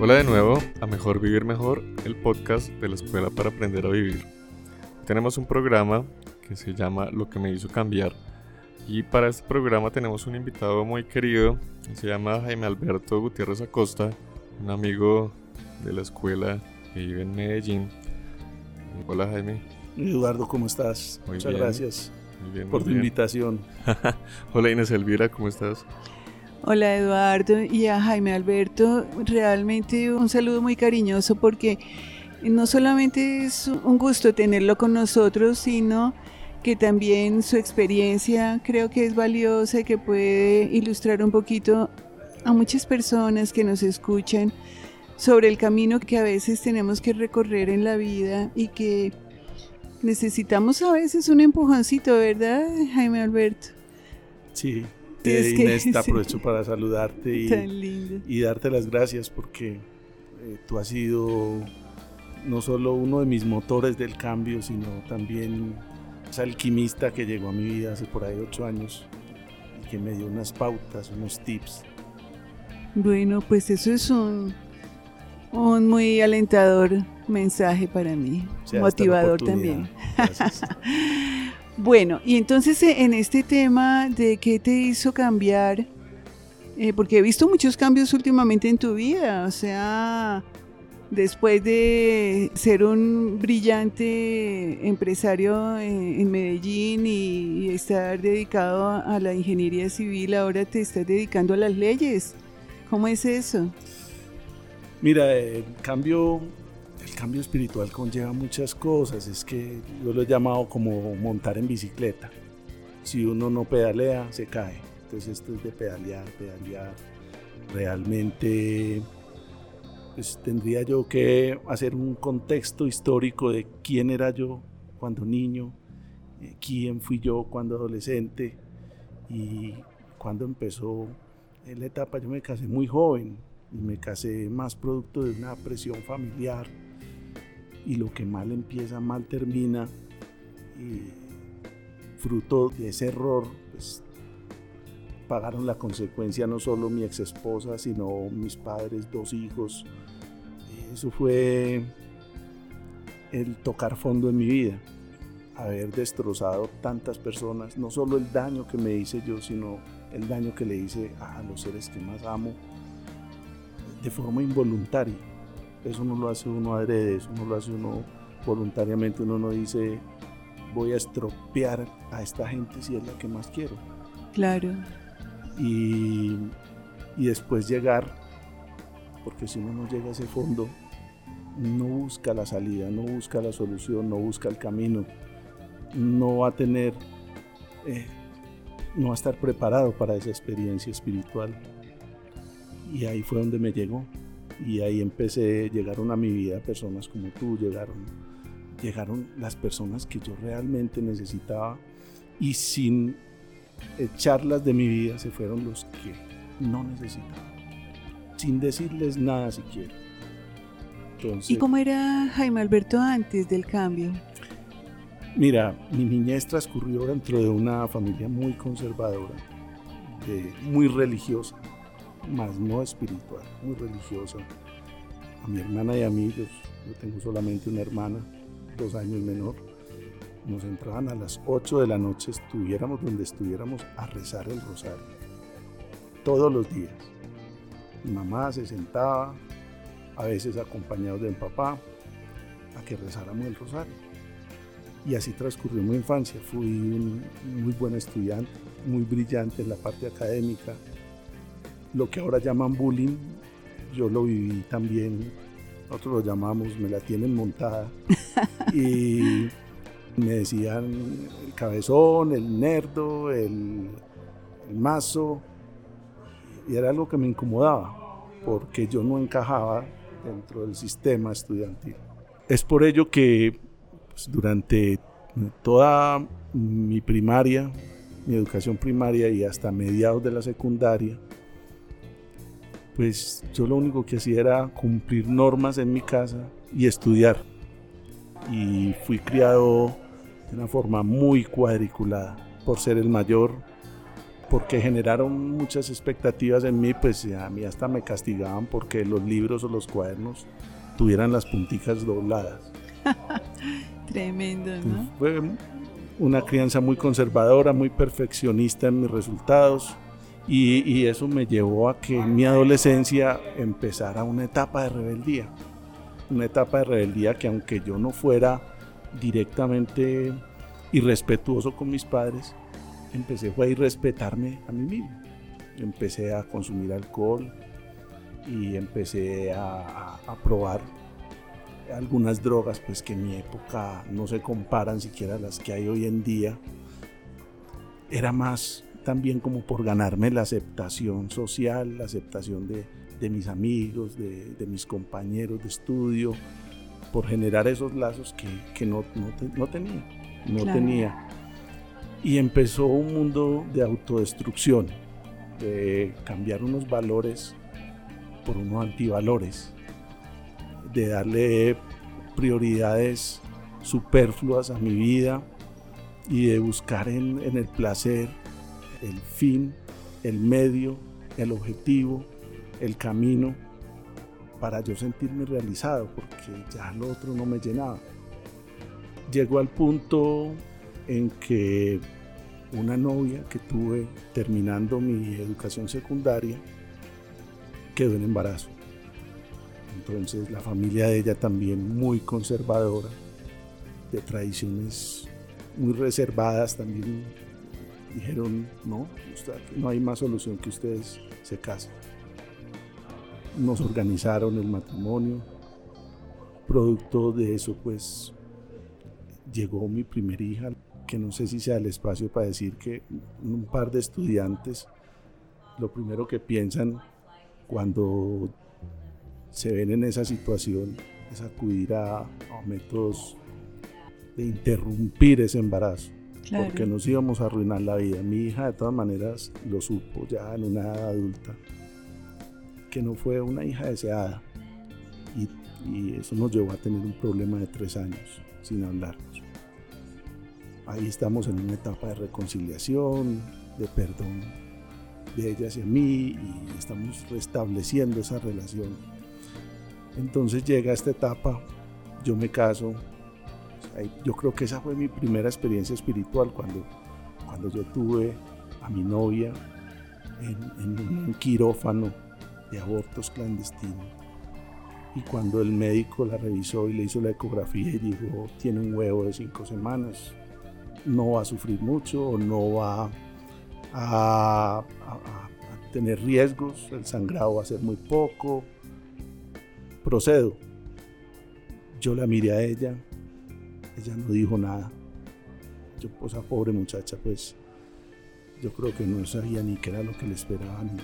Hola de nuevo a Mejor Vivir Mejor, el podcast de la Escuela para Aprender a Vivir. Tenemos un programa que se llama Lo que me hizo cambiar. Y para este programa tenemos un invitado muy querido, que se llama Jaime Alberto Gutiérrez Acosta, un amigo de la escuela que vive en Medellín. Hola Jaime. Eduardo, ¿cómo estás? Muy Muchas bien. gracias Muy bien, por muy tu bien. invitación. Hola Inés Elvira, ¿cómo estás? Hola Eduardo y a Jaime Alberto, realmente un saludo muy cariñoso porque no solamente es un gusto tenerlo con nosotros, sino que también su experiencia creo que es valiosa y que puede ilustrar un poquito a muchas personas que nos escuchan sobre el camino que a veces tenemos que recorrer en la vida y que necesitamos a veces un empujoncito, ¿verdad, Jaime Alberto? Sí, es que- Inés, te sí. aprovecho para saludarte y, darte las gracias porque eh, tú has sido no solo uno de mis motores del cambio, sino también esa alquimista que llegó a mi vida hace por ahí ocho años y que me dio unas pautas, unos tips. Bueno, pues eso es un, un muy alentador mensaje para mí, O sea, esta motivador también. Gracias. Bueno, y entonces eh, en este tema de qué te hizo cambiar, eh, porque he visto muchos cambios últimamente en tu vida, o sea, después de ser un brillante empresario en, en Medellín y, y estar dedicado a, la ingeniería civil, ahora te estás dedicando a las leyes. ¿Cómo es eso? Mira, el cambio, cambio espiritual conlleva muchas cosas. Es que yo lo he llamado como montar en bicicleta. Si uno no pedalea, se cae. Entonces esto es de pedalear, pedalear. Realmente, pues tendría yo que hacer un contexto histórico de quién era yo cuando niño, eh, quién fui yo cuando adolescente y cuando empezó la etapa. Yo me casé muy joven, y me casé más producto de una presión familiar y lo que mal empieza mal termina y fruto de ese error pues pagaron la consecuencia no solo mi ex esposa sino mis padres dos hijos eso fue el tocar fondo en mi vida haber destrozado tantas personas no solo el daño que me hice yo sino el daño que le hice a los seres que más amo de forma involuntaria. Eso no lo hace uno adrede, eso no lo hace uno voluntariamente. Uno no dice, voy a estropear a esta gente si es la que más quiero. Claro. Y, y después llegar, porque si uno no llega a ese fondo, no busca la salida, no busca la solución, no busca el camino, no va a tener, eh, no va a estar preparado para esa experiencia espiritual. Y ahí fue donde me llegó. Y ahí empecé, llegaron a mi vida personas como tú, llegaron, llegaron las personas que yo realmente necesitaba y sin echarlas de mi vida se fueron los que no necesitaba. Sin decirles nada siquiera. Entonces, ¿Y cómo era Jaime Alberto antes del cambio? Mira, mi niñez transcurrió dentro de una familia muy conservadora, de- muy religiosa, más no espiritual, muy religiosa. A mi hermana y a mí, yo, yo tengo solamente una hermana, dos años menor, nos entraban a las 8 de la noche, estuviéramos donde estuviéramos, a rezar el rosario, todos los días. Mi mamá se sentaba, a veces acompañados de mi papá, a que rezáramos el rosario. Y así transcurrió mi infancia. Fui un muy buen estudiante, muy brillante en la parte académica. Lo que ahora llaman bullying, yo lo viví también. Nosotros lo llamamos, me la tienen montada. y me decían el cabezón, el nerdo, el, el mazo. Y era algo que me incomodaba, porque yo no encajaba dentro del sistema estudiantil. Es por ello que pues, durante toda mi primaria, mi educación primaria y hasta mediados de la secundaria, pues yo lo único que hacía era cumplir normas en mi casa y estudiar. Y fui criado de una forma muy cuadriculada por ser el mayor, porque generaron muchas expectativas en mí, pues a mí hasta me castigaban porque los libros o los cuadernos tuvieran las punticas dobladas. Tremendo, ¿no? Fue una crianza muy conservadora, muy perfeccionista en mis resultados y, eso me llevó a que en mi adolescencia empezara una etapa de rebeldía. Una etapa de rebeldía que aunque yo no fuera directamente irrespetuoso con mis padres, empecé fue a irrespetarme a mí mismo. Empecé a consumir alcohol y empecé a, a, probar algunas drogas pues que en mi época no se comparan siquiera a las que hay hoy en día. Era más también como por ganarme la aceptación social, la aceptación de, de mis amigos, de, de, mis compañeros de estudio, por generar esos lazos que, que no, no, te, no, tenía. No claro. tenía y empezó un mundo de autodestrucción, de cambiar unos valores por unos antivalores, de darle prioridades superfluas a mi vida y de buscar en, en el placer el fin, el medio, el objetivo, el camino para yo sentirme realizado, porque ya lo otro no me llenaba. Llegó al punto en que una novia que tuve terminando mi educación secundaria quedó en embarazo. Entonces la familia de ella también muy conservadora, de tradiciones muy reservadas, también dijeron, no, no hay más solución que ustedes se casen. Nos organizaron el matrimonio, producto de eso pues llegó mi primera hija, que no sé si sea el espacio para decir que un par de estudiantes lo primero que piensan cuando se ven en esa situación es acudir a, a métodos de interrumpir ese embarazo. Claro. Porque nos íbamos a arruinar la vida. Mi hija de todas maneras lo supo ya en una edad adulta, que no fue una hija deseada. Y, y eso nos llevó a tener un problema de tres años sin hablarnos. Ahí estamos en una etapa de reconciliación, de perdón de ella hacia mí y estamos restableciendo esa relación. Entonces llega esta etapa, yo me caso, yo creo que esa fue mi primera experiencia espiritual cuando, cuando yo tuve a mi novia en, un quirófano de abortos clandestinos. Y cuando el médico la revisó y le hizo la ecografía y dijo, tiene un huevo de cinco semanas, no va a sufrir mucho no va a, tener riesgos, el sangrado va a ser muy poco. Procedo. Yo la miré a ella, ella no dijo nada. Yo, pues, esa pobre muchacha, pues, yo creo que no sabía ni qué era lo que le esperaban.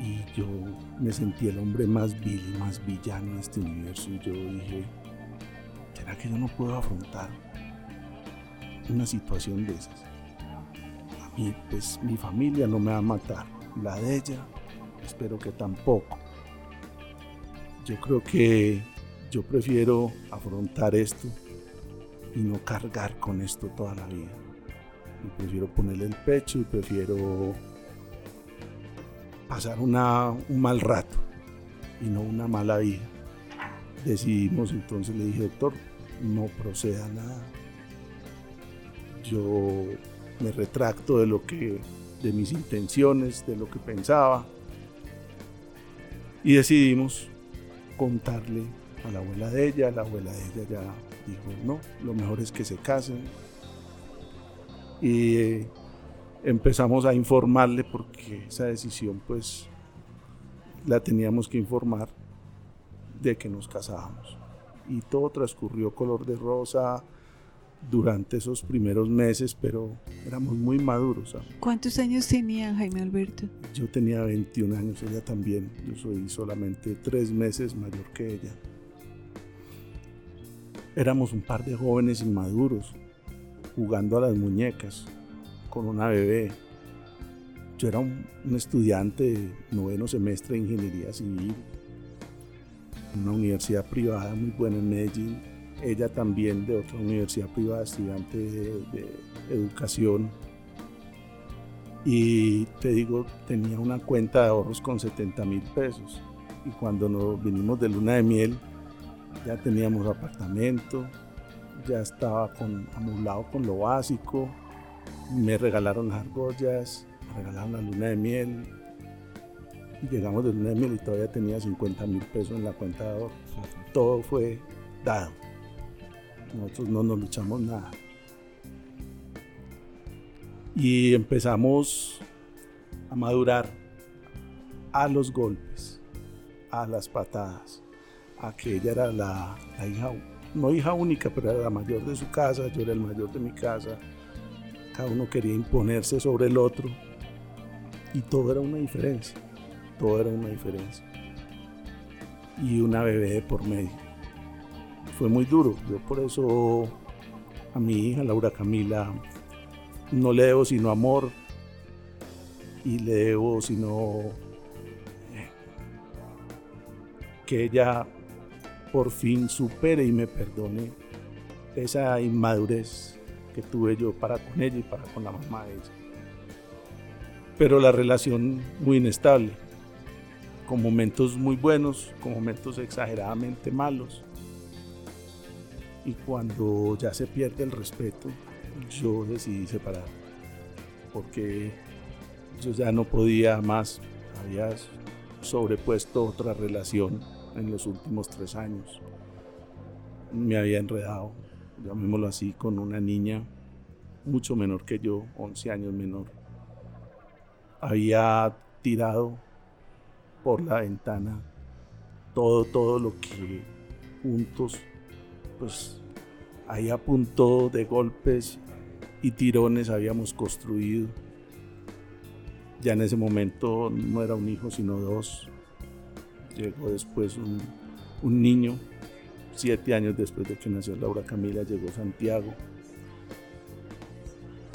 Y yo me sentí el hombre más vil y más villano de este universo. Y yo dije, ¿será que yo no puedo afrontar una situación de esas. A mí, pues mi familia no me va a matar, la de ella, espero que tampoco. Yo creo que yo prefiero afrontar esto y no cargar con esto toda la vida. Y prefiero ponerle el pecho y prefiero pasar una, un mal rato y no una mala vida. Decidimos entonces, le dije, doctor, no proceda nada, yo me retracto de lo que de mis intenciones, de lo que pensaba y decidimos contarle a la abuela de ella, la abuela de ella ya dijo, "No, lo mejor es que se casen." Y eh, empezamos a informarle porque esa decisión pues la teníamos que informar de que nos casábamos. Y todo transcurrió color de rosa, durante esos primeros meses, pero éramos muy maduros. ¿sabes? ¿Cuántos años tenía Jaime Alberto? Yo tenía 21 años, ella también. Yo soy solamente tres meses mayor que ella. Éramos un par de jóvenes inmaduros, jugando a las muñecas, con una bebé. Yo era un, estudiante de noveno semestre de ingeniería civil, en una universidad privada muy buena en Medellín ella también de otra universidad privada, estudiante de educación. Y te digo, tenía una cuenta de ahorros con 70 mil pesos. Y cuando nos vinimos de luna de miel, ya teníamos apartamento, ya estaba con, amueblado con lo básico, me regalaron las argollas, me regalaron la luna de miel. Y llegamos de luna de miel y todavía tenía 50 mil pesos en la cuenta de ahorros. Todo fue dado. Nosotros no nos luchamos nada. Y empezamos a madurar a los golpes, a las patadas, a que ella era la, hija, no hija única, pero era la mayor de su casa, yo era el mayor de mi casa. Cada uno quería imponerse sobre el otro y todo era una diferencia, todo era una diferencia. Y una bebé de por medio. Fue muy duro, yo por eso a mi hija Laura Camila no le debo sino amor y le debo sino eh, que ella por fin supere y me perdone esa inmadurez que tuve yo para con ella y para con la mamá de ella. Pero la relación muy inestable, con momentos muy buenos, con momentos exageradamente malos. Y cuando ya se pierde el respeto, yo decidí separar, porque yo ya no podía más, había sobrepuesto otra relación en los últimos tres años. Me había enredado, llamémoslo así, con una niña mucho menor que yo, 11 años menor. Había tirado por la ventana todo, todo lo que juntos, pues ahí a punto de golpes y tirones habíamos construido. Ya en ese momento no era un hijo, sino dos. Llegó después un, un niño, siete años después de que nació Laura Camila, llegó Santiago.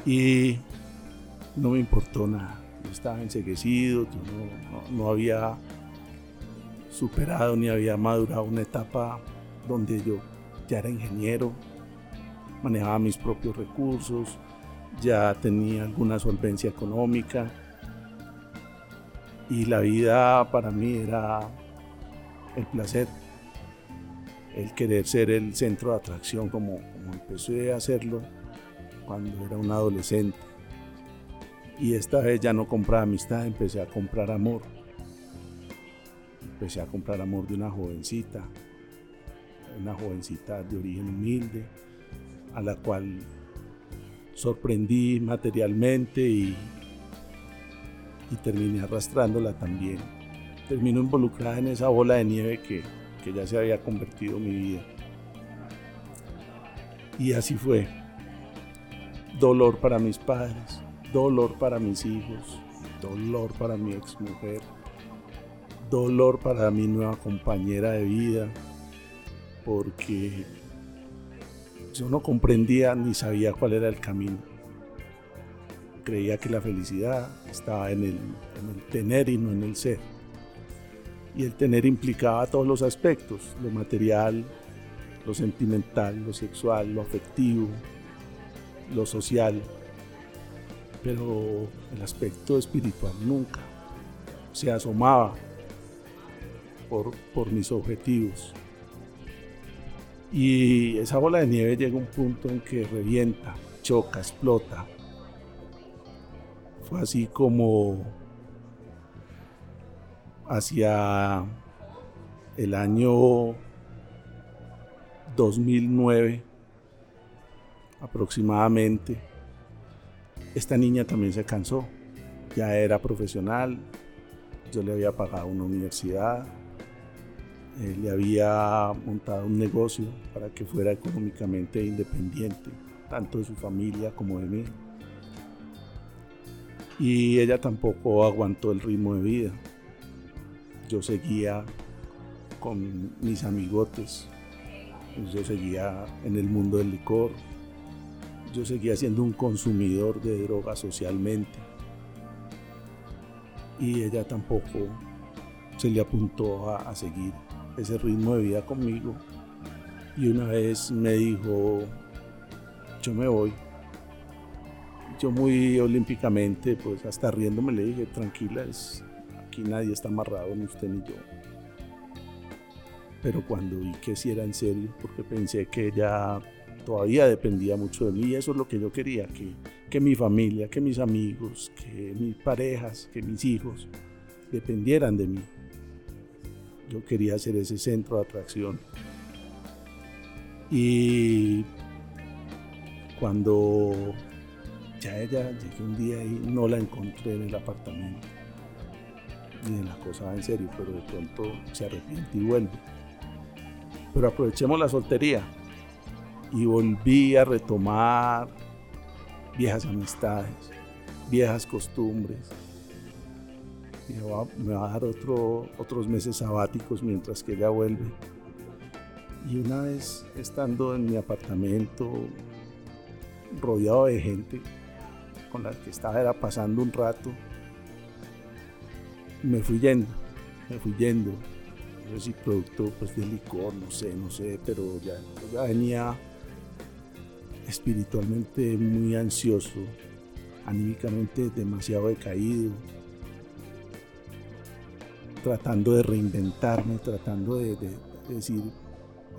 Y no me importó nada. Estaba enseguecido, yo no, no había superado ni había madurado una etapa donde yo ya era ingeniero, manejaba mis propios recursos, ya tenía alguna solvencia económica y la vida para mí era el placer, el querer ser el centro de atracción como, como empecé a hacerlo cuando era un adolescente. Y esta vez ya no compraba amistad, empecé a comprar amor. Empecé a comprar amor de una jovencita, una jovencita de origen humilde, a la cual sorprendí materialmente y, y terminé arrastrándola también. Terminó involucrada en esa bola de nieve que, que ya se había convertido mi vida. Y así fue. Dolor para mis padres, dolor para mis hijos, dolor para mi exmujer, dolor para mi nueva compañera de vida, porque yo no comprendía ni sabía cuál era el camino. Creía que la felicidad estaba en el, tener y no en el ser. Y el tener implicaba todos los aspectos, lo material, lo sentimental, lo sexual, lo afectivo, lo social, pero el aspecto espiritual nunca se asomaba por, por mis objetivos. Y esa bola de nieve llega a un punto en que revienta, choca, explota. Fue así como hacia el año 2009 aproximadamente, esta niña también se cansó. Ya era profesional, yo le había pagado una universidad, eh, le había montado un negocio para que fuera económicamente independiente, tanto de su familia como de mí. Y ella tampoco aguantó el ritmo de vida. Yo seguía con mis amigotes, yo seguía en el mundo del licor, yo seguía siendo un consumidor de drogas socialmente. Y ella tampoco se le apuntó a, a seguir ese ritmo de vida conmigo. Y una vez me dijo, yo me voy. yo muy olímpicamente, pues hasta riéndome le dije, tranquila, es, aquí nadie está amarrado, ni usted ni yo. Pero cuando vi que sí era en serio, porque pensé que ella todavía dependía mucho de mí, y eso es lo que yo quería, que, que mi familia, que mis amigos, que mis parejas, que mis hijos dependieran de mí. Yo quería ser ese centro de atracción. Y cuando ya ella llegué un día y no la encontré en el apartamento. Ni en la cosa en serio, pero de pronto se arrepiente y vuelve. Pero aprovechemos la soltería. Y volví a retomar viejas amistades, viejas costumbres. Me va, me va a dar otro, otros meses sabáticos mientras que ella vuelve. Y una vez estando en mi apartamento, rodeado de gente con la que estaba era pasando un rato, me fui yendo, me fui yendo. No sé si producto pues, de licor, no sé, no sé, pero ya, ya venía espiritualmente muy ansioso, anímicamente demasiado decaído, tratando de reinventarme, tratando de, de, de decir,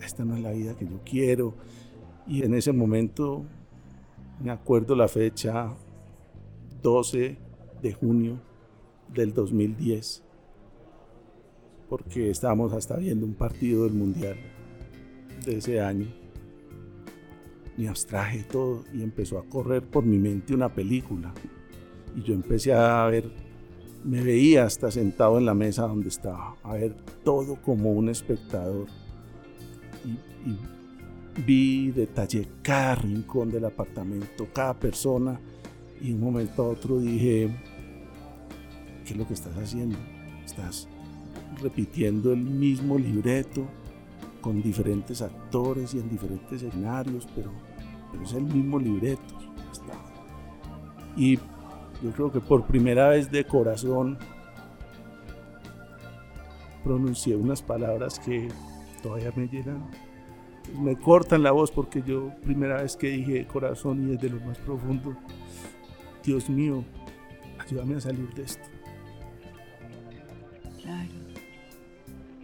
esta no es la vida que yo quiero. Y en ese momento me acuerdo la fecha 12 de junio del 2010, porque estábamos hasta viendo un partido del Mundial de ese año. Me abstraje todo y empezó a correr por mi mente una película. Y yo empecé a ver, me veía hasta sentado en la mesa donde estaba, a ver todo como un espectador. Y, vi, detallé cada rincón del apartamento, cada persona, y un momento a otro dije, ¿qué es lo que estás haciendo? Estás repitiendo el mismo libreto con diferentes actores y en diferentes escenarios, pero, es el mismo libreto. Y yo creo que por primera vez de corazón pronuncié unas palabras que todavía me llegan me cortan la voz porque yo primera vez que dije corazón y desde lo más profundo, Dios mío, ayúdame a salir de esto.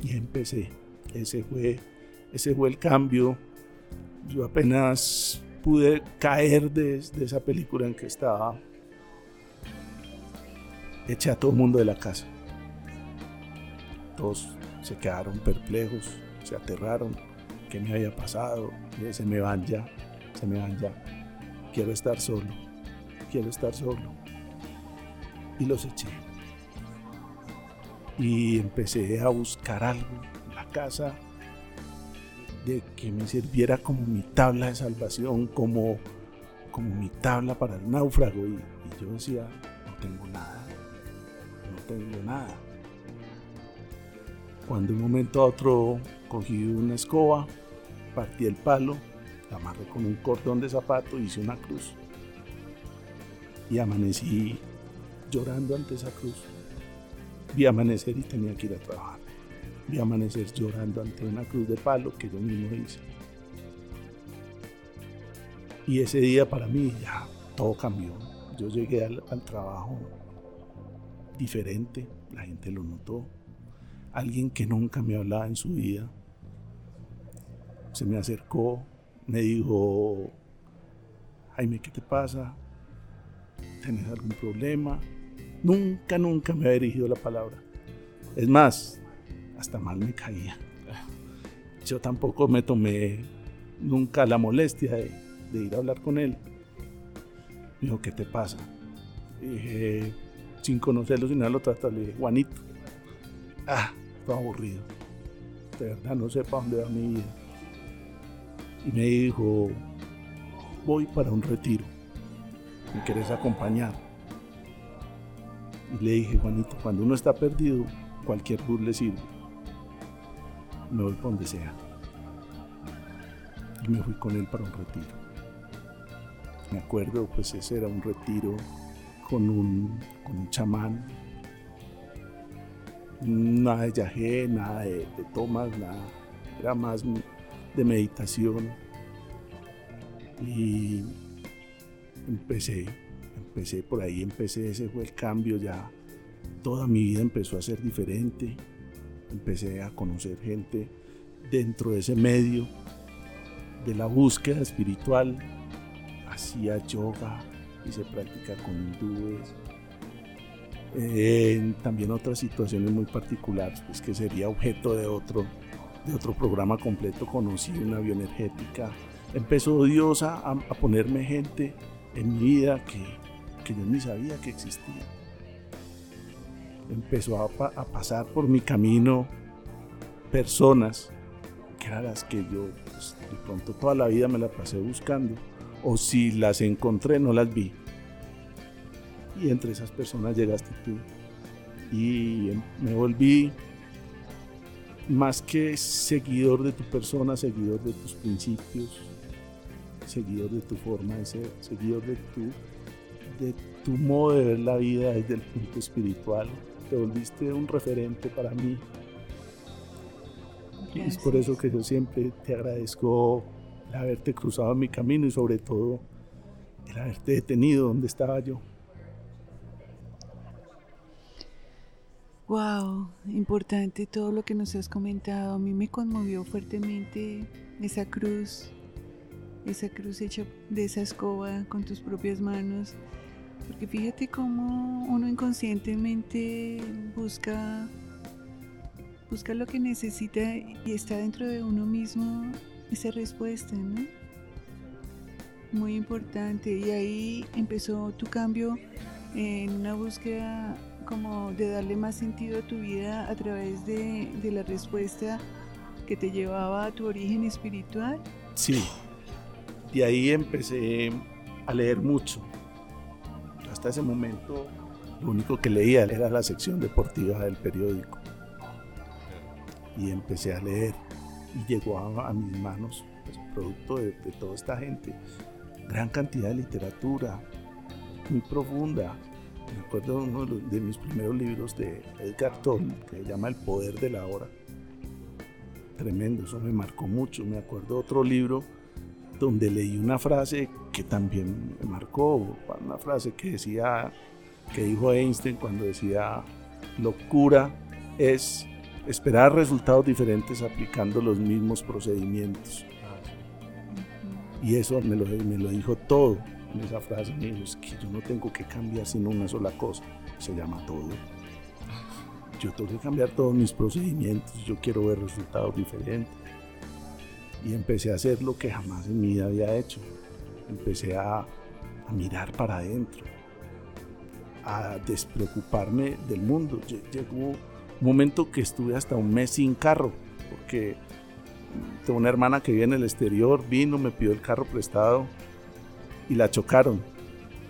Y empecé. Ese fue, ese fue el cambio. Yo apenas pude caer de, de esa película en que estaba. Eché a todo el mundo de la casa. Todos se quedaron perplejos, se aterraron qué me había pasado, se me van ya, se me van ya. Quiero estar solo, quiero estar solo. Y los eché. Y empecé a buscar algo en la casa de que me sirviera como mi tabla de salvación, como, como mi tabla para el náufrago. Y, y yo decía, no tengo nada, no tengo nada. Cuando de un momento a otro cogí una escoba, partí el palo, la amarré con un cordón de zapato, hice una cruz. Y amanecí llorando ante esa cruz. Vi amanecer y tenía que ir a trabajar. Vi amanecer llorando ante una cruz de palo que yo mismo hice. Y ese día para mí ya todo cambió. Yo llegué al, trabajo diferente, la gente lo notó. Alguien que nunca me hablaba en su vida se me acercó, me dijo, Jaime, ¿qué te pasa? ¿Tienes algún problema? Nunca, nunca me había dirigido la palabra. Es más, hasta mal me caía. Yo tampoco me tomé nunca la molestia de, ir a hablar con él. Me dijo, ¿qué te pasa? dije, sin conocerlo, sin nada, lo trato, le dije, Juanito. Ah, estoy aburrido. De verdad no sé para dónde va mi vida y me dijo, voy para un retiro, ¿me quieres acompañar? Y le dije, Juanito, cuando uno está perdido, cualquier bus le sirve. Me voy para donde sea. Y me fui con él para un retiro. Me acuerdo, pues ese era un retiro con un, con un chamán. Nada de yajé, nada de, de tomas, nada. Era más de meditación y empecé empecé por ahí, empecé, ese fue el cambio ya. Toda mi vida empezó a ser diferente. Empecé a conocer gente dentro de ese medio de la búsqueda espiritual. Hacía yoga, hice práctica con hindúes. Eh, también otras situaciones muy particulares, pues que sería objeto de otro, de otro programa completo. Conocí una bioenergética. Empezó Dios a, a ponerme gente en mi vida que, que yo ni sabía que existía. Empezó a, pasar por mi camino personas que eran las que yo pues, de pronto toda la vida me las pasé buscando. O si las encontré, no las vi. Y entre esas personas llegaste tú. Y me volví más que seguidor de tu persona, seguidor de tus principios, seguidor de tu forma de ser, seguidor de tu, de tu modo de ver la vida desde el punto espiritual. Te volviste un referente para mí. Y es por eso que yo siempre te agradezco el haberte cruzado en mi camino y sobre todo el haberte detenido donde estaba yo. Wow, importante todo lo que nos has comentado. A mí me conmovió fuertemente esa cruz esa cruz hecha de esa escoba con tus propias manos. Porque fíjate cómo uno inconscientemente busca, busca lo que necesita y está dentro de uno mismo esa respuesta, ¿no? Muy importante. Y ahí empezó tu cambio en una búsqueda como de darle más sentido a tu vida a través de, la respuesta que te llevaba a tu origen espiritual. Sí, de ahí empecé a leer mucho. Hasta ese momento lo único que leía era la sección deportiva del periódico. Y empecé a leer y llegó a, mis manos, pues, producto de, toda esta gente, gran cantidad de literatura, muy profunda. Me acuerdo de uno de, mis primeros libros de Edgar Tolle, que se llama El Poder de la Hora. Tremendo, eso me marcó mucho. Me acuerdo otro libro donde leí una frase que también me marcó, una frase que decía, que dijo Einstein cuando decía, locura es esperar resultados diferentes aplicando los mismos procedimientos. Y eso me lo, me lo dijo todo en esa frase. Me dijo, es que yo no tengo que cambiar sino una sola cosa. Se llama todo. Yo tengo que cambiar todos mis procedimientos. Yo quiero ver resultados diferentes y empecé a hacer lo que jamás en mi vida había hecho. Empecé a, mirar para adentro, a despreocuparme del mundo. Llegó un momento que estuve hasta un mes sin carro, porque tengo una hermana que vive en el exterior, vino, me pidió el carro prestado y la chocaron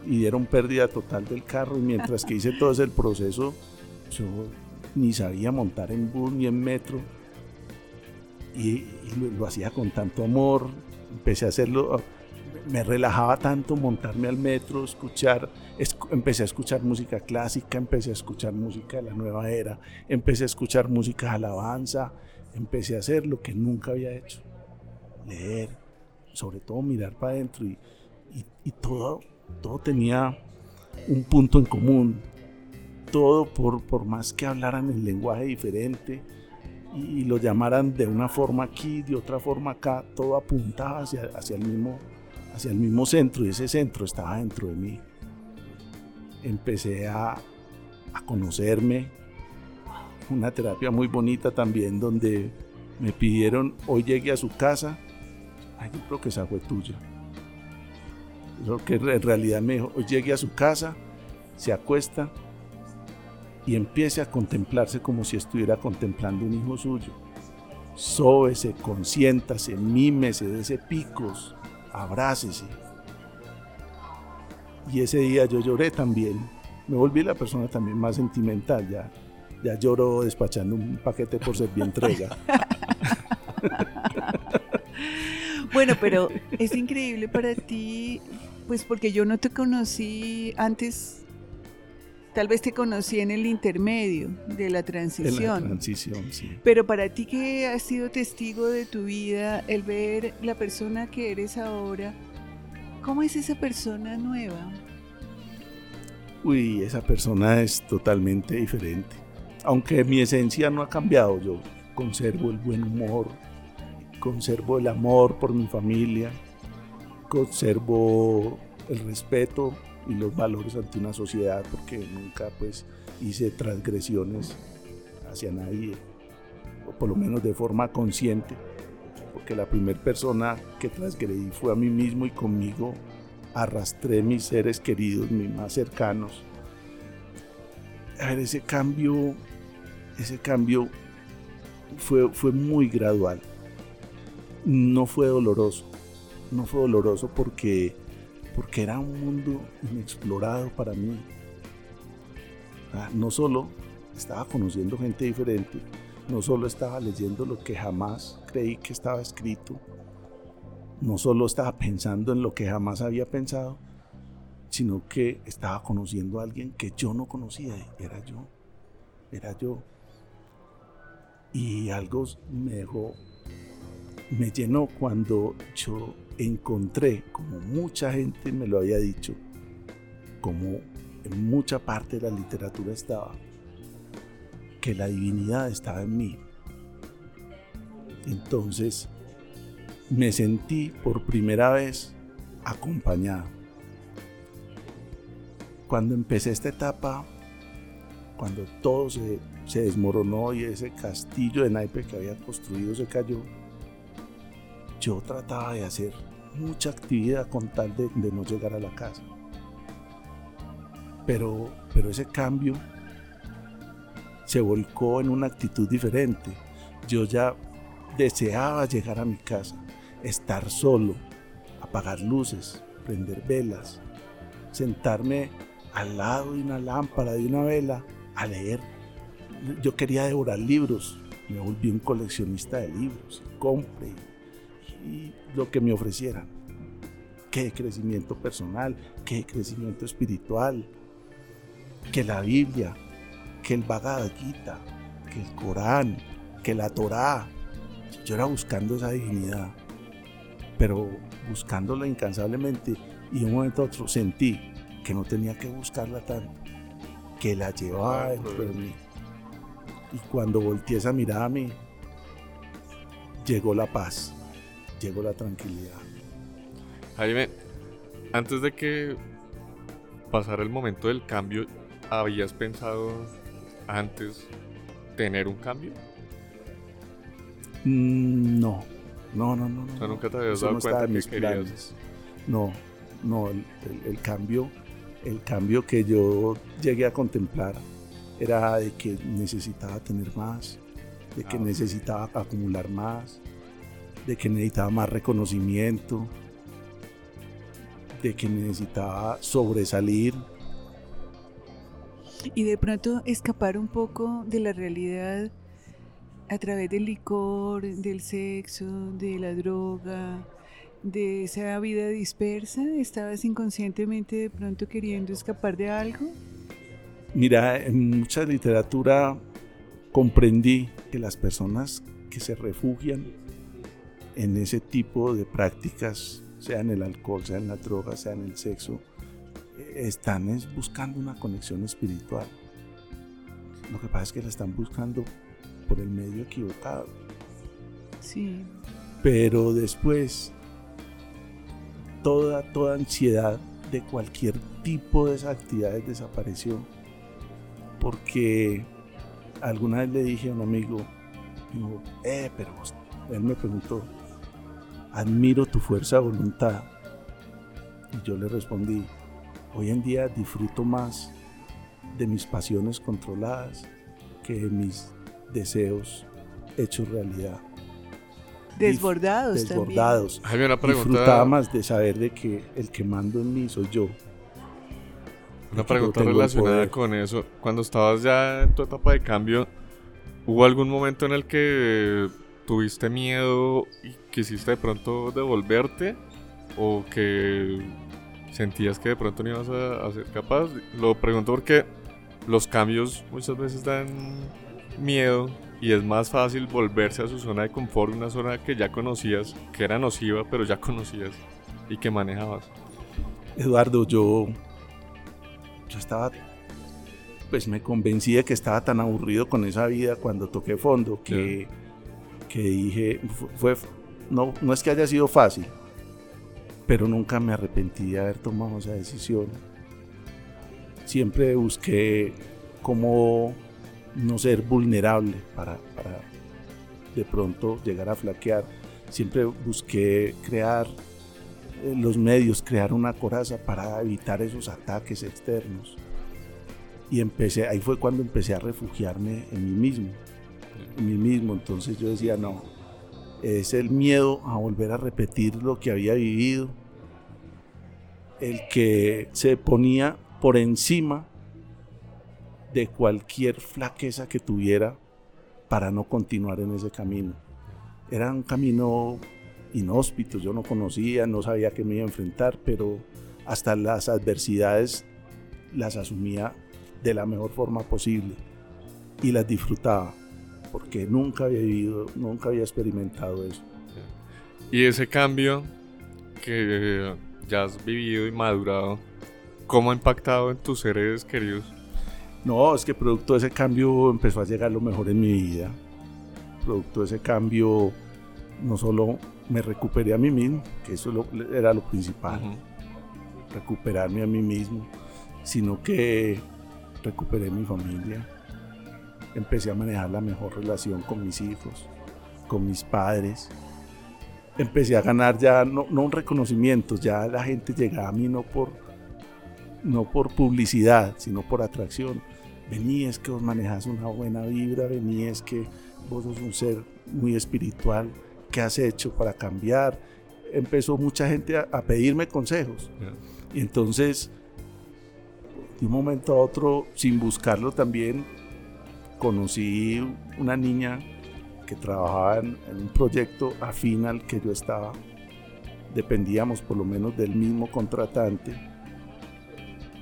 y dieron pérdida total del carro y mientras que hice todo ese proceso yo ni sabía montar en bus ni en metro y, lo, hacía con tanto amor, empecé a hacerlo, me relajaba tanto montarme al metro, escuchar, empecé a escuchar música clásica, empecé a escuchar música de la nueva era, empecé a escuchar música de alabanza, empecé a hacer lo que nunca había hecho, leer, sobre todo mirar para adentro y, y, todo, todo tenía un punto en común, todo por, por más que hablaran el lenguaje diferente, y lo llamaran de una forma aquí, de otra forma acá, todo apuntaba hacia, hacia, el, mismo, hacia el mismo centro y ese centro estaba dentro de mí. Empecé a, conocerme, una terapia muy bonita también donde me pidieron, hoy llegué a su casa, ay, yo creo que esa fue tuya. Creo que en realidad me dijo, hoy llegué a su casa, se acuesta, y empiece a contemplarse como si estuviera contemplando un hijo suyo. Sóbese, consiéntase, mímese, dese picos, abrácese. Y ese día yo lloré también. Me volví la persona también más sentimental. Ya, ya lloro despachando un paquete por ser bien entrega. bueno, pero es increíble para ti, pues porque yo no te conocí antes Tal vez te conocí en el intermedio de la transición. transición, sí. Pero para ti que has sido testigo de tu vida, el ver la persona que eres ahora, ¿cómo es esa persona nueva? uy, esa persona es totalmente diferente. Aunque mi esencia no ha cambiado, yo conservo el buen humor, conservo el amor por mi familia, conservo el respeto y los valores ante una sociedad porque nunca pues hice transgresiones hacia nadie, o por lo menos de forma consciente, porque la primera persona que transgredí fue a mí mismo y conmigo arrastré mis seres queridos, mis más cercanos. Ese cambio, ese cambio fue, fue muy gradual. No fue doloroso, no fue doloroso porque, porque era un mundo inexplorado para mí. Ah, no solo estaba conociendo gente diferente, no solo estaba leyendo lo que jamás creí que estaba escrito, no solo estaba pensando en lo que jamás había pensado, sino que estaba conociendo a alguien que yo no conocía, era yo, era yo. Y algo me dejó, me llenó cuando yo encontré, como mucha gente me lo había dicho, como en mucha parte de la literatura estaba, que la divinidad estaba en mí. Entonces me sentí por primera vez acompañado. Cuando empecé esta etapa, cuando todo se, desmoronó y ese castillo de naipe que había construido se cayó, yo trataba de hacer mucha actividad con tal de, no llegar a la casa. Pero, pero ese cambio se volcó en una actitud diferente. Yo ya deseaba llegar a mi casa, estar solo, apagar luces, prender velas, sentarme al lado de una lámpara, de una vela, a leer. Yo quería devorar libros, me volví un coleccionista de libros, compré y lo que me ofrecieran. Qué crecimiento personal, qué crecimiento espiritual, que la Biblia, que el Bhagavad Gita, que el Corán, que la Torá. Yo era buscando esa divinidad, pero buscándola incansablemente y de un momento a otro sentí que no tenía que buscarla tanto, que la llevaba dentro de mí. Y cuando volteé esa mirada a mí, llegó la paz, llegó la tranquilidad. Jaime, antes de que pasara el momento del cambio, ¿habías pensado antes tener un cambio? Mm, no, no, no, no. O sea, nunca te habías dado cuenta que querías. No, no, el, cambio, el cambio que yo llegué a contemplar era de que necesitaba tener más, de que ah, necesitaba acumular más, de que necesitaba más reconocimiento, de que necesitaba sobresalir, y de pronto escapar un poco de la realidad a través del licor, del sexo, de la droga, de esa vida dispersa? ¿Estabas inconscientemente de pronto queriendo escapar de algo? Mira, en mucha literatura comprendí que las personas que se refugian en ese tipo de prácticas, sea en el alcohol, sea en la droga, sea en el sexo, están es buscando una conexión espiritual. Lo que pasa es que la están buscando por el medio equivocado. Sí. Pero después, toda, toda ansiedad de cualquier tipo de esas actividades desapareció. Porque alguna vez le dije a un amigo, eh, pero él me preguntó, admiro tu fuerza de voluntad. Y yo le respondí, Hoy en día disfruto más de mis pasiones controladas que de mis deseos hechos realidad. Desbordados. Desbordados. Una pregunta. Disfrutaba más de saber de que el que mando en mí soy yo. Una pregunta relacionada con eso. Cuando estabas ya en tu etapa de cambio, ¿hubo algún momento en el que tuviste miedo y quisiste de pronto devolverte? ¿O que sentías que de pronto no ibas a, ser capaz. Lo pregunto porque los cambios muchas veces dan miedo y es más fácil volverse a su zona de confort, una zona que ya conocías, que era nociva, pero ya conocías y que manejabas. Eduardo, yo yo estaba, pues me convencí de que estaba tan aburrido con esa vida cuando toqué fondo que, que dije, fue, no, no es que haya sido fácil, pero nunca me arrepentí de haber tomado esa decisión. Siempre busqué cómo no ser vulnerable para, para de pronto llegar a flaquear. Siempre busqué crear eh, los medios, crear una coraza para evitar esos ataques externos. Y empecé, ahí fue cuando empecé a refugiarme en mí mismo, mí mismo. Entonces yo decía, no, es el miedo a volver a repetir lo que había vivido, el que se ponía por encima de cualquier flaqueza que tuviera para no continuar en ese camino. Era un camino inhóspito, yo no conocía, no sabía qué me iba a enfrentar, pero hasta las adversidades las asumía de la mejor forma posible y las disfrutaba, porque nunca había vivido, nunca había experimentado eso. Y ese cambio que ya has vivido y madurado, ¿cómo ha impactado en tus seres queridos? No, es que producto de ese cambio empezó a llegar lo mejor en mi vida. Producto de ese cambio no solo me recuperé a mí mismo, que eso era lo principal, recuperarme a mí mismo, sino que recuperé mi familia. Empecé a manejar la mejor relación con mis hijos, con mis padres. Empecé a ganar ya no, no un reconocimiento, ya la gente llegaba a mí no por, no por publicidad, sino por atracción vení es que vos manejas una buena vibra, vení es que vos sos un ser muy espiritual, ¿qué has hecho para cambiar? Empezó mucha gente a, pedirme consejos. Y entonces, de un momento a otro, sin buscarlo también, conocí una niña que trabajaba en, un proyecto afín al que yo estaba. Dependíamos por lo menos del mismo contratante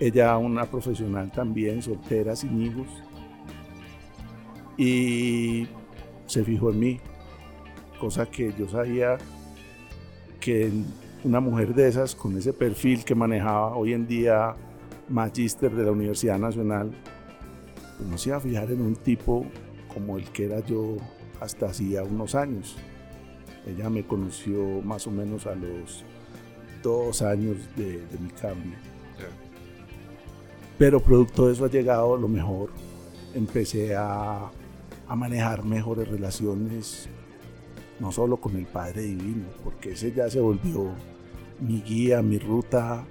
ella una profesional también, soltera, sin hijos. Y se fijó en mí, cosa que yo sabía que una mujer de esas, con ese perfil que manejaba hoy en día magíster de la Universidad Nacional, no se iba a fijar en un tipo como el que era yo hasta hacía unos años. Ella me conoció más o menos a los dos años de, de mi cambio. Pero producto de eso ha llegado lo mejor. Empecé a, a manejar mejores relaciones, no solo con el Padre Divino, porque ese ya se volvió mi guía, mi ruta,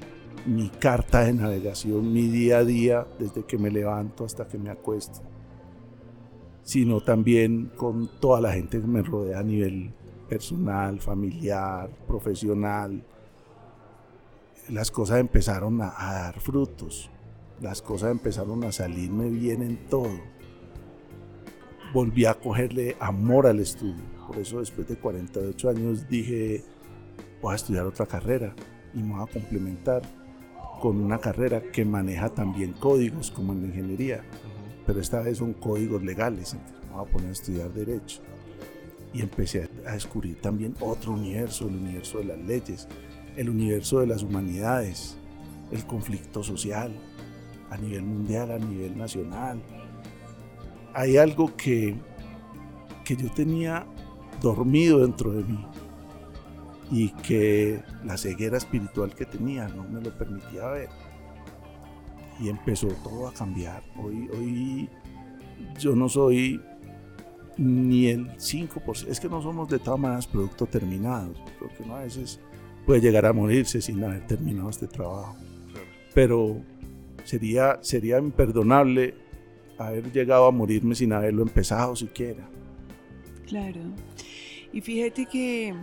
mi carta de navegación, mi día a día, desde que me levanto hasta que me acuesto, sino también con toda la gente que me rodea a nivel personal, familiar, profesional. Las cosas empezaron a, dar frutos las cosas empezaron a salirme bien en todo. Volví a cogerle amor al estudio. Por eso después de 48 años dije, voy a estudiar otra carrera y me voy a complementar con una carrera que maneja también códigos como en la ingeniería, pero esta vez son códigos legales, entonces me voy a poner a estudiar derecho. Y empecé a descubrir también otro universo, el universo de las leyes, el universo de las humanidades, el conflicto social, a nivel mundial, a nivel nacional. Hay algo que, que yo tenía dormido dentro de mí y que la ceguera espiritual que tenía no me lo permitía ver. Y empezó todo a cambiar. Hoy, hoy yo no soy ni el 5%, es que no somos de todas maneras producto terminado, porque uno a veces puede llegar a morirse sin haber terminado este trabajo. Pero sería, sería imperdonable haber llegado a morirme sin haberlo empezado siquiera. Claro. Y fíjate que,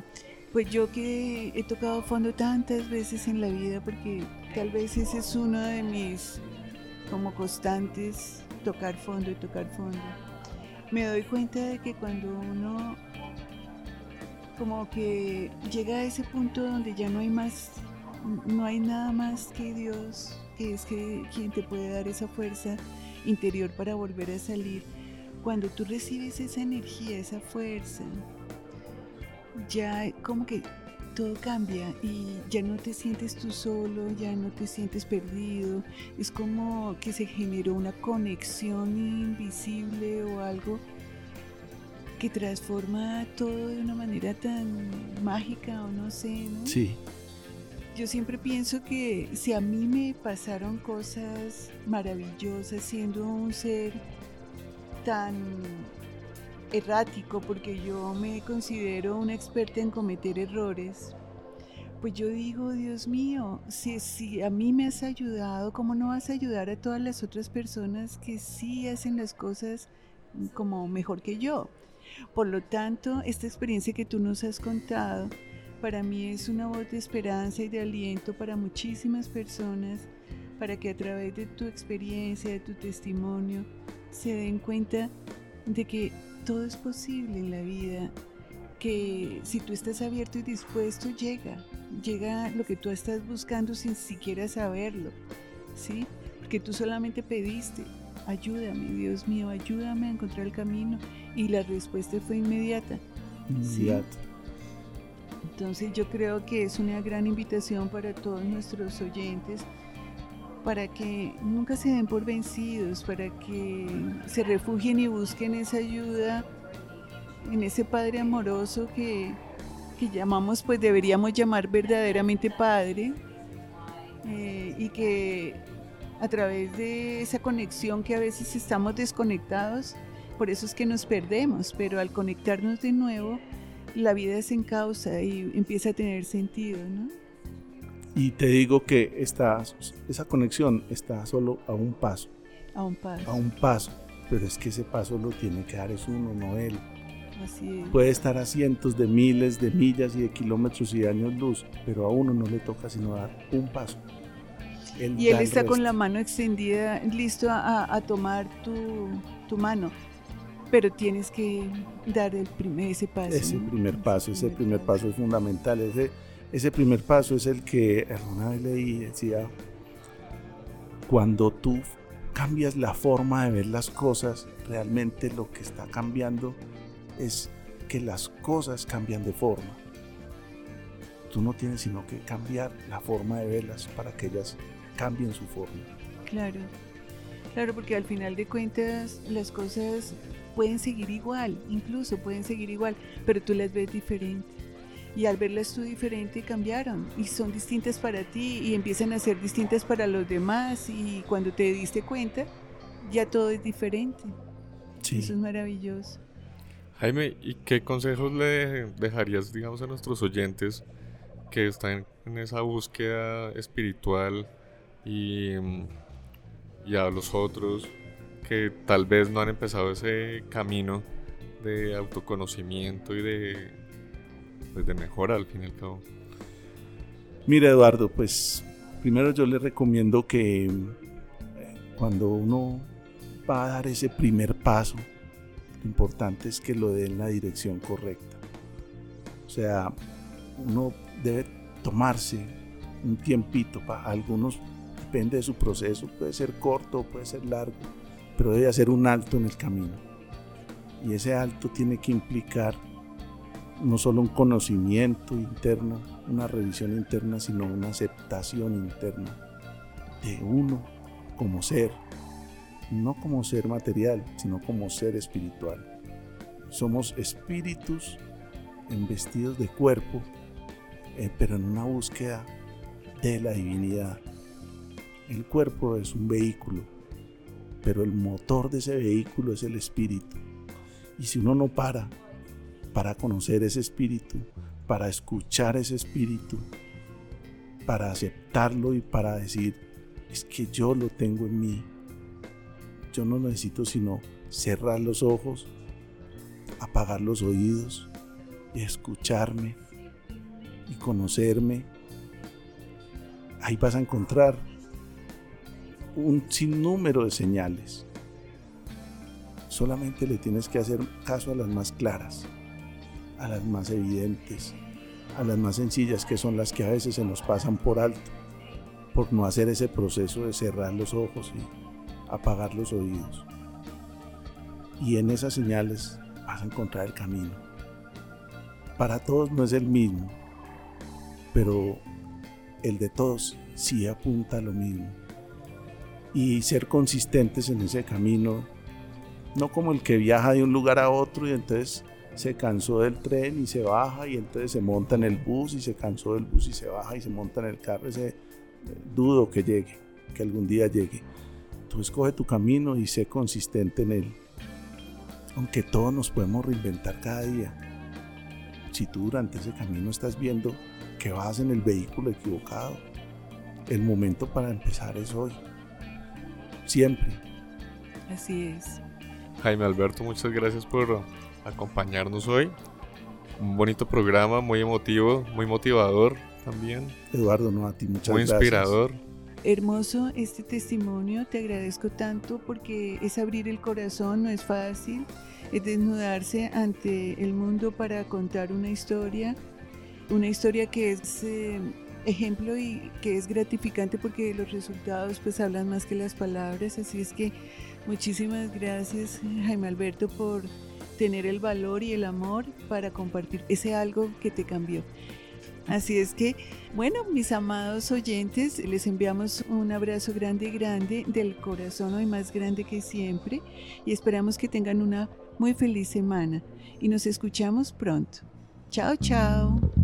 pues yo que he tocado fondo tantas veces en la vida, porque tal vez ese es uno de mis como constantes, tocar fondo y tocar fondo. Me doy cuenta de que cuando uno como que llega a ese punto donde ya no hay más, no hay nada más que Dios que es que quien te puede dar esa fuerza interior para volver a salir. Cuando tú recibes esa energía, esa fuerza, ya como que todo cambia y ya no te sientes tú solo, ya no te sientes perdido. Es como que se generó una conexión invisible o algo que transforma todo de una manera tan mágica o no sé, ¿no? Sí. Yo siempre pienso que si a mí me pasaron cosas maravillosas siendo un ser tan errático, porque yo me considero una experta en cometer errores, pues yo digo, Dios mío, si, si a mí me has ayudado, ¿cómo no vas a ayudar a todas las otras personas que sí hacen las cosas como mejor que yo? Por lo tanto, esta experiencia que tú nos has contado, para mí es una voz de esperanza y de aliento para muchísimas personas, para que a través de tu experiencia, de tu testimonio, se den cuenta de que todo es posible en la vida, que si tú estás abierto y dispuesto, llega, llega lo que tú estás buscando sin siquiera saberlo, ¿sí? Porque tú solamente pediste, ayúdame, Dios mío, ayúdame a encontrar el camino, y la respuesta fue inmediata. Inmediata. Entonces yo creo que es una gran invitación para todos nuestros oyentes para que nunca se den por vencidos, para que se refugien y busquen esa ayuda en ese Padre amoroso que, que llamamos, pues deberíamos llamar verdaderamente Padre, eh, y que a través de esa conexión que a veces estamos desconectados, por eso es que nos perdemos, pero al conectarnos de nuevo, la vida se encausa y empieza a tener sentido, ¿no? Y te digo que esta, esa conexión está solo a un paso. A un paso. A un paso. Pero es que ese paso lo tiene que dar es uno, no él. Así es. Puede estar a cientos de miles de millas y de kilómetros y de años luz, pero a uno no le toca sino dar un paso. y él está con la mano extendida, listo a, a tomar tu, tu mano pero tienes que dar el primer, ese paso. Ese primer paso, ese primer paso es fundamental. Ese, ese primer paso es el que alguna vez leí, decía, cuando tú cambias la forma de ver las cosas, realmente lo que está cambiando es que las cosas cambian de forma. Tú no tienes sino que cambiar la forma de verlas para que ellas cambien su forma. Claro, claro, porque al final de cuentas las cosas pueden seguir igual, incluso pueden seguir igual, pero tú las ves diferente. Y al verlas tú diferente cambiaron y son distintas para ti y empiezan a ser distintas para los demás y cuando te diste cuenta ya todo es diferente. Sí. Eso es maravilloso. Jaime, ¿y qué consejos le dejarías, digamos, a nuestros oyentes que están en esa búsqueda espiritual y, y a los otros que tal vez no han empezado ese camino de autoconocimiento y de, pues de mejora al fin y al cabo? Mira Eduardo, pues primero yo le recomiendo que eh, cuando uno va a dar ese primer paso, lo importante es que lo dé en la dirección correcta. O sea, uno debe tomarse un tiempito, para algunos depende de su proceso, puede ser corto, puede ser largo, pero debe hacer un alto en el camino. Y ese alto tiene que implicar no solo un conocimiento interno, una revisión interna, sino una aceptación interna de uno como ser, no como ser material, sino como ser espiritual. Somos espíritus vestidos de cuerpo, eh, pero en una búsqueda de la divinidad. El cuerpo es un vehículo, pero el motor de ese vehículo es el espíritu. Y si uno no para para conocer ese espíritu, para escuchar ese espíritu, para aceptarlo y para decir, es que yo lo tengo en mí. Yo no necesito sino cerrar los ojos, apagar los oídos y escucharme y conocerme. Ahí vas a encontrar un sinnúmero de señales. Solamente le tienes que hacer caso a las más claras, a las más evidentes, a las más sencillas, que son las que a veces se nos pasan por alto, por no hacer ese proceso de cerrar los ojos y apagar los oídos. Y en esas señales vas a encontrar el camino. Para todos no es el mismo, pero el de todos sí apunta a lo mismo. Y ser consistentes en ese camino, no como el que viaja de un lugar a otro y entonces se cansó del tren y se baja y entonces se monta en el bus y se cansó del bus y se baja y se monta en el carro. Ese eh, dudo que llegue, que algún día llegue. Tú escoge tu camino y sé consistente en él. Aunque todos nos podemos reinventar cada día. Si tú durante ese camino estás viendo que vas en el vehículo equivocado, el momento para empezar es hoy. Siempre. Así es. Jaime Alberto, muchas gracias por acompañarnos hoy. Un bonito programa, muy emotivo, muy motivador también. Eduardo, no a ti, muchas muy gracias. Muy inspirador. Hermoso este testimonio, te agradezco tanto porque es abrir el corazón, no es fácil, es desnudarse ante el mundo para contar una historia, una historia que es eh, ejemplo y que es gratificante porque los resultados pues hablan más que las palabras, así es que muchísimas gracias Jaime Alberto por tener el valor y el amor para compartir ese algo que te cambió. Así es que, bueno, mis amados oyentes, les enviamos un abrazo grande, grande del corazón hoy más grande que siempre y esperamos que tengan una muy feliz semana y nos escuchamos pronto. Chao, chao.